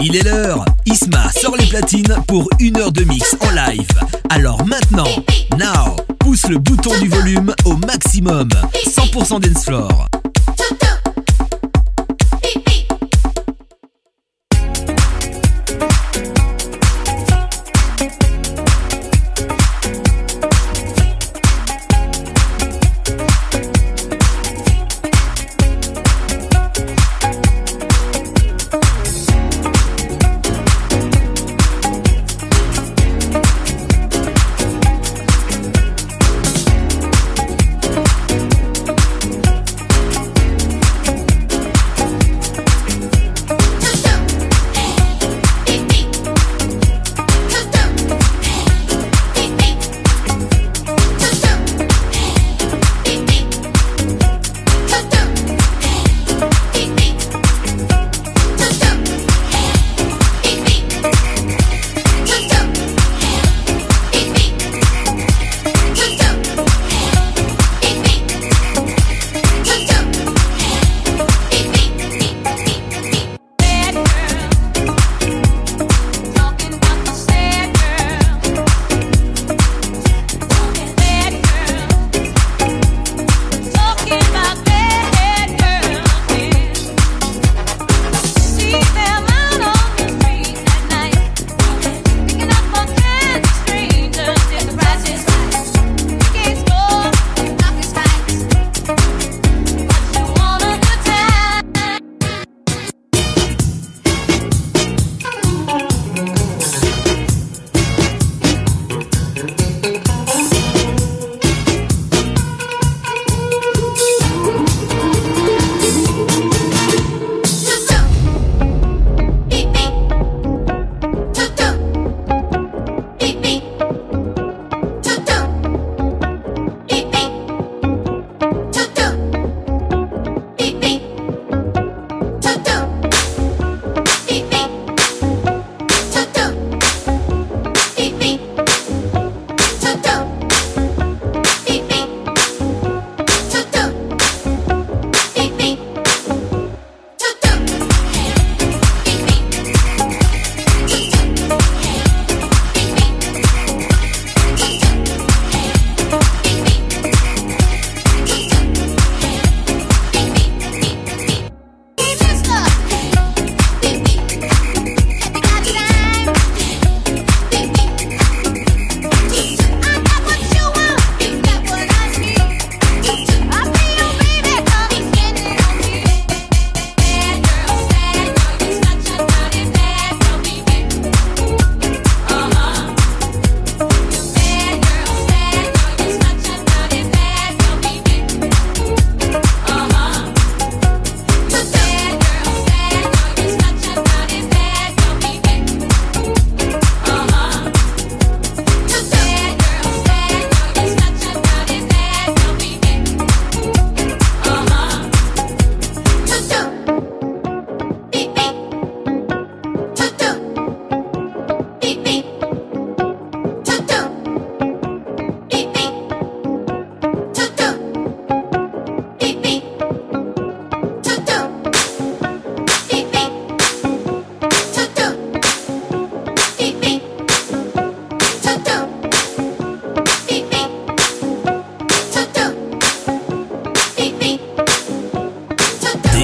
Il est l'heure. Isma sort les platines pour une heure de mix en live. Alors maintenant, now, pousse le bouton du volume au maximum. 100% dance floor.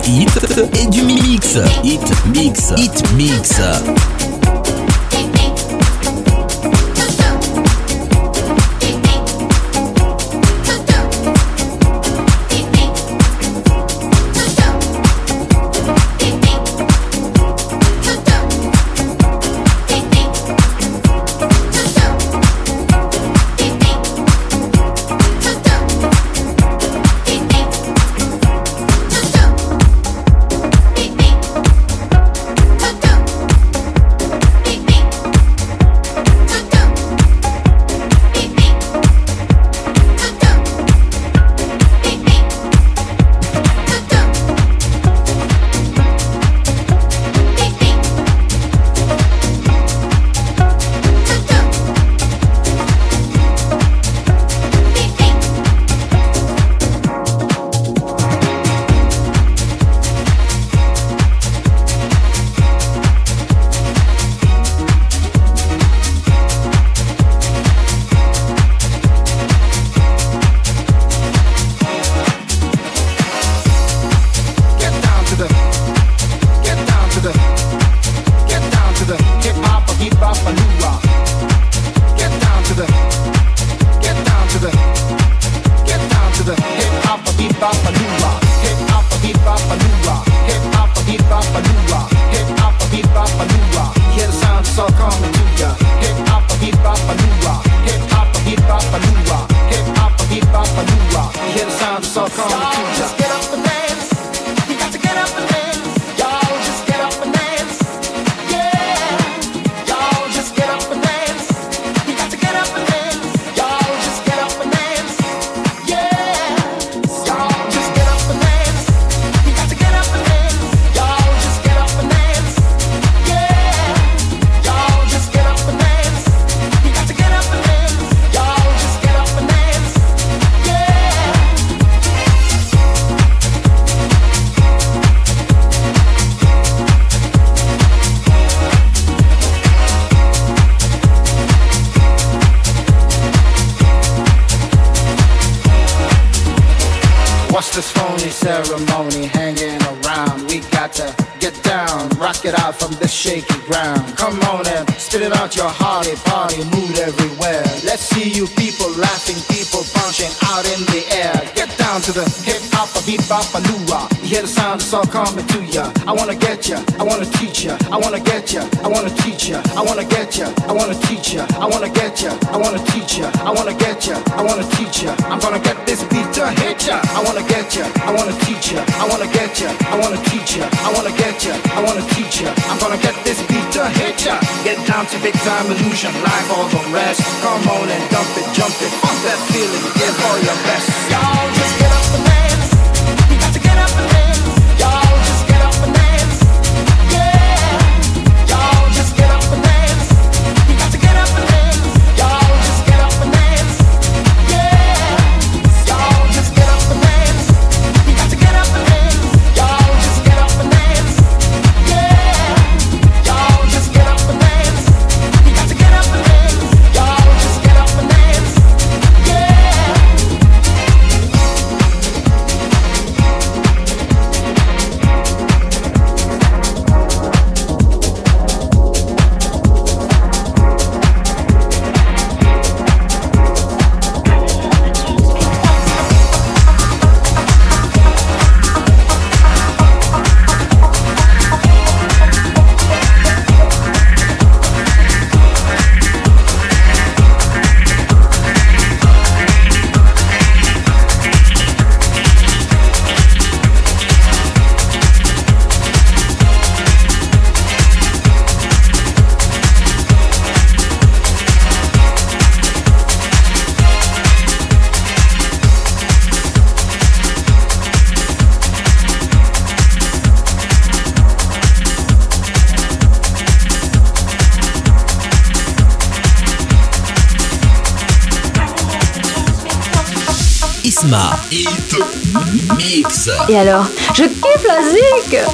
hits et du mix. Hit mix. Hit mix. Your hearty party mood everywhere. Let's see you people laughing, people punching out in the air. Get down to the hip hop, a beat bop, a lua. You hear the sound, it's all coming to ya. I wanna get ya, I wanna teach ya, I wanna get ya, I wanna teach ya, I wanna get ya, I wanna teach ya, I wanna get ya, I wanna teach ya, I wanna get ya, I wanna teach ya. I'm gonna get this beat to hit ya. I wanna get ya, I wanna teach ya, I wanna get ya, I wanna teach ya, I wanna get ya, I wanna teach ya. I'm gonna get this hit ya. Get down to big time illusion, life all the rest. Come on and dump it, jump it, fuck that feeling, give all your best. Y'all just get up Et alors, je kiffe la zik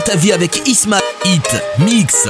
ta vie avec Isma Hit Mix.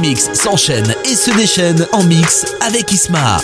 d'Hitmix s'enchaîne et se déchaîne en mix avec Isma.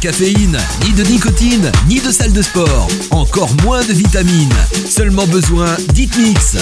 Caféine, ni de nicotine, ni de salle de sport. Encore moins de vitamines. Seulement besoin d'Hitmix.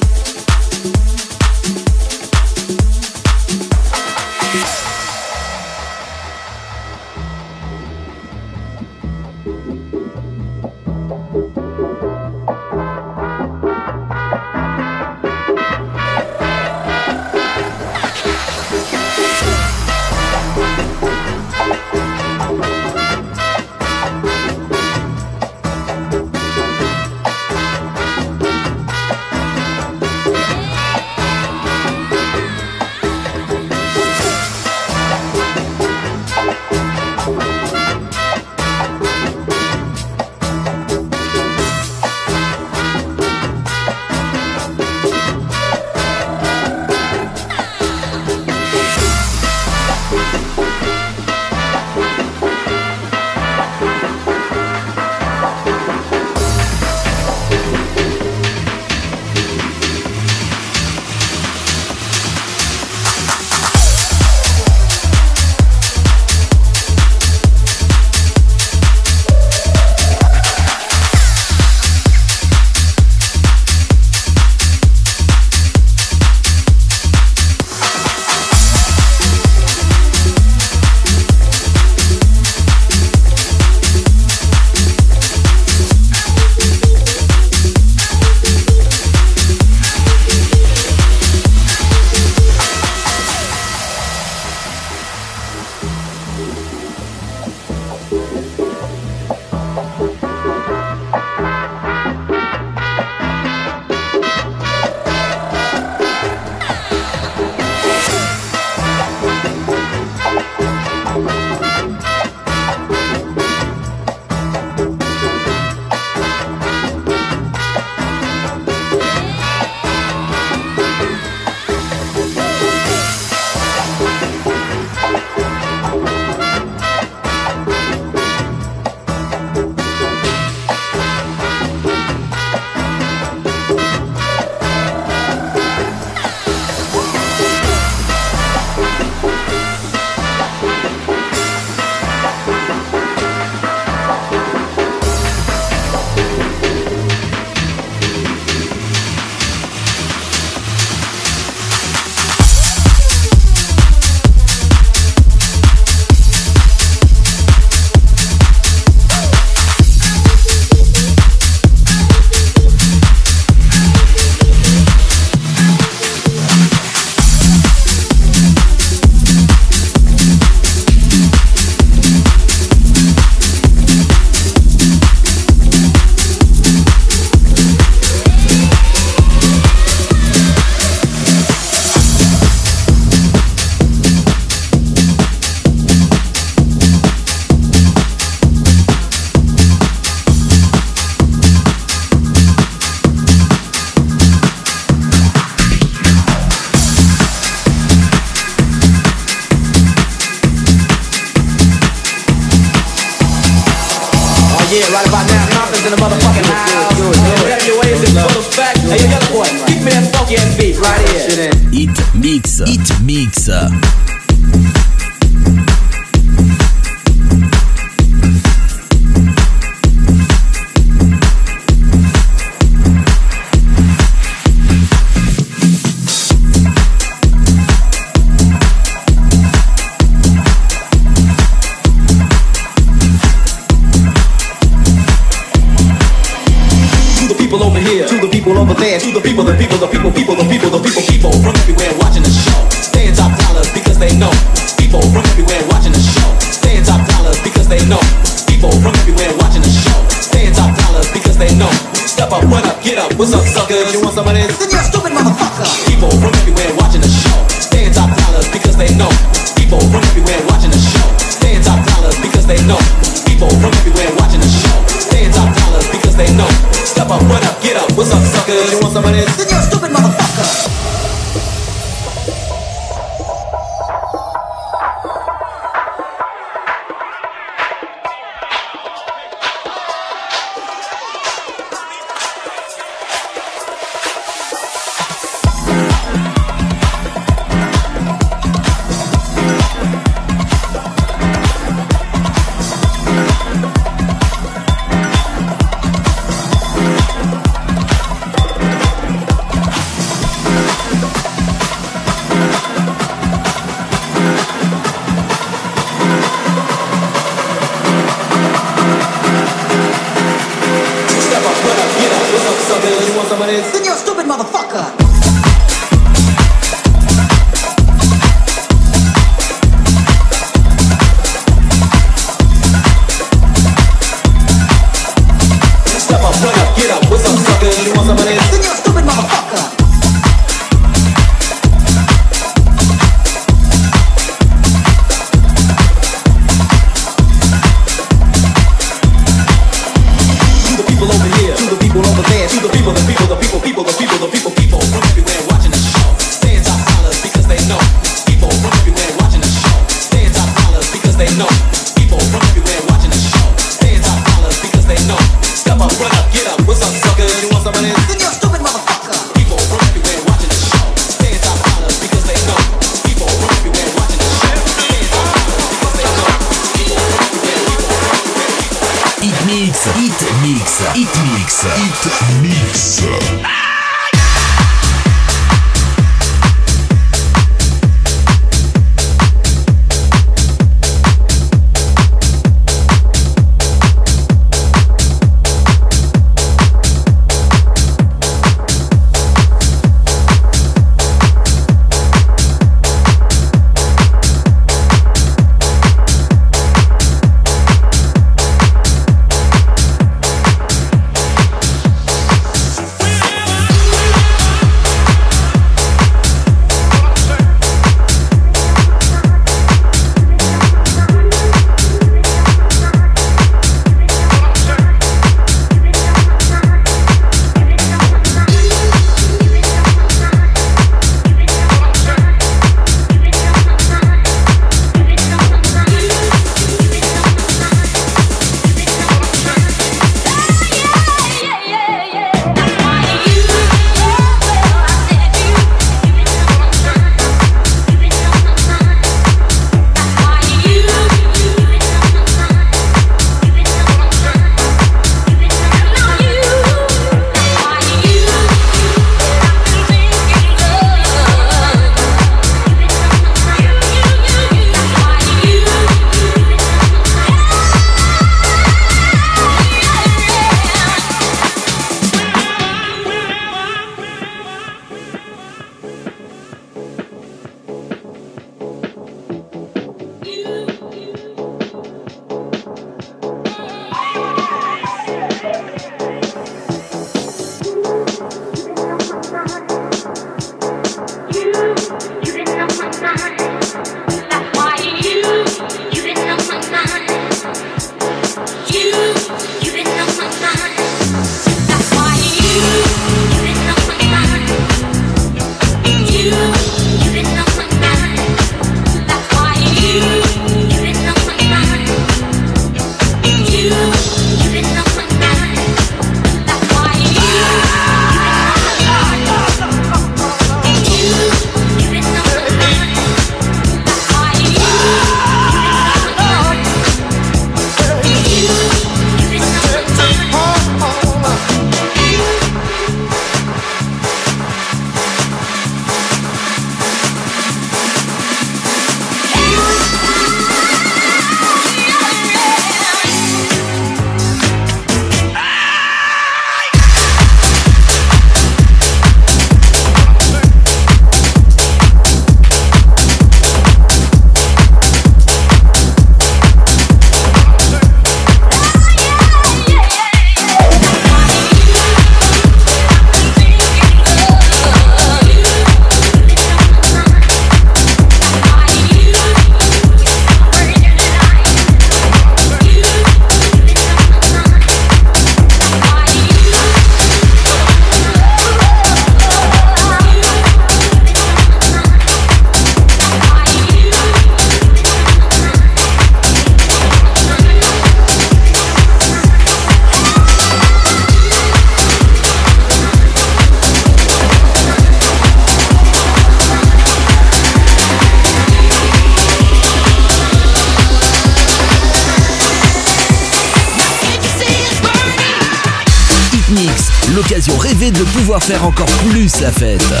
Plus la fête.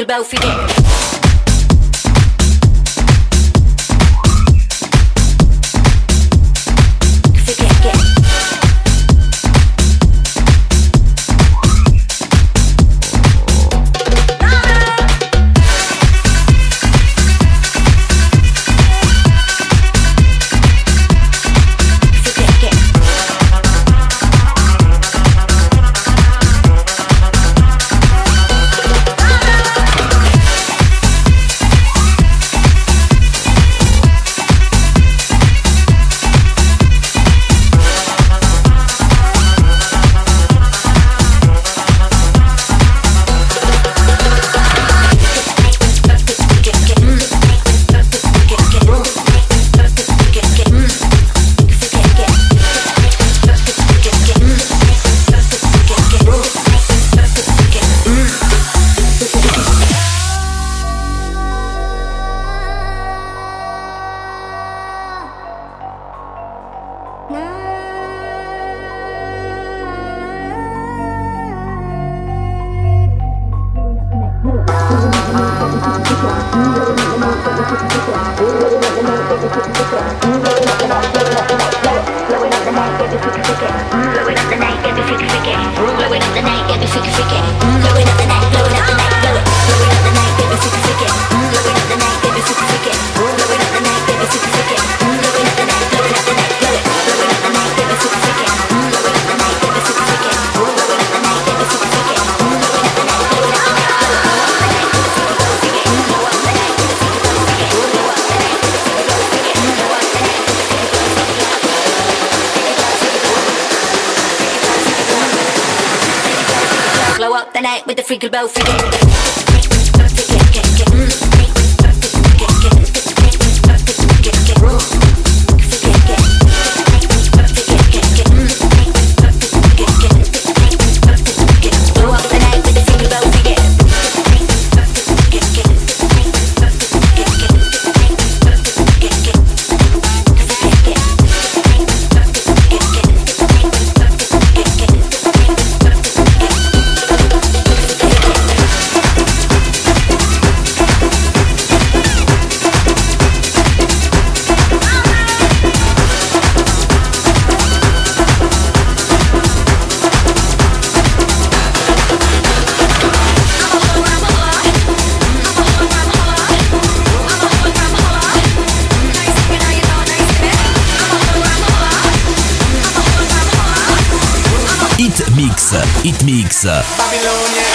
aquele belo filho. mixa Babilônia.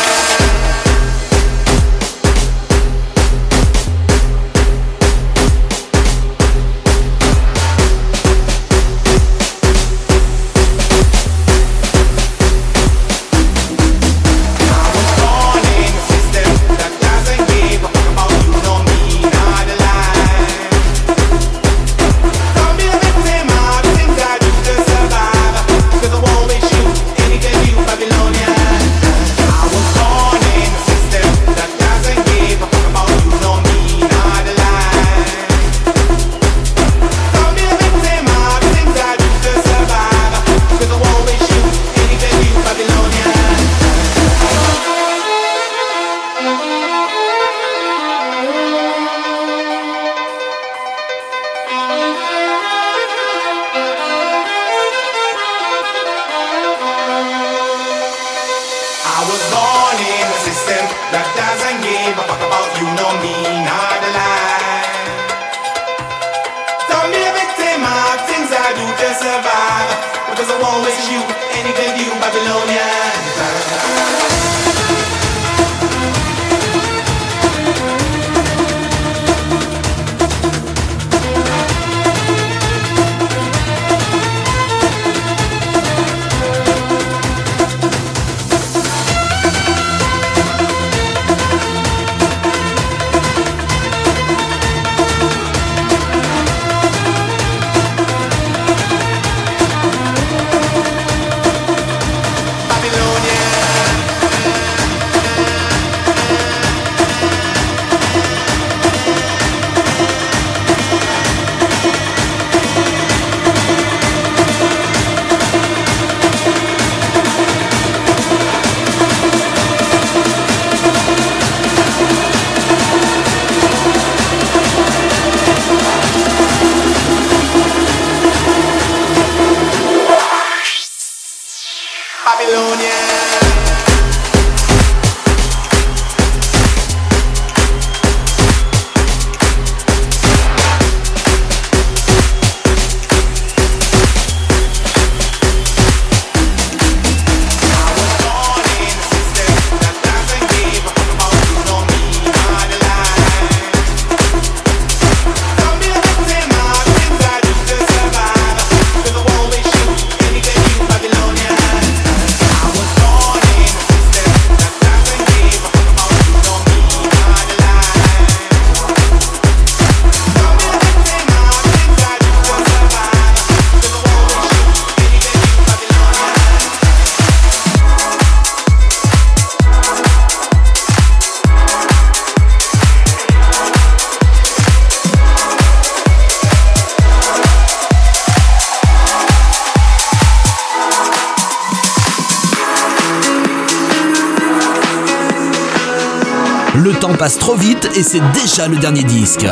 Et c'est déjà le dernier disque.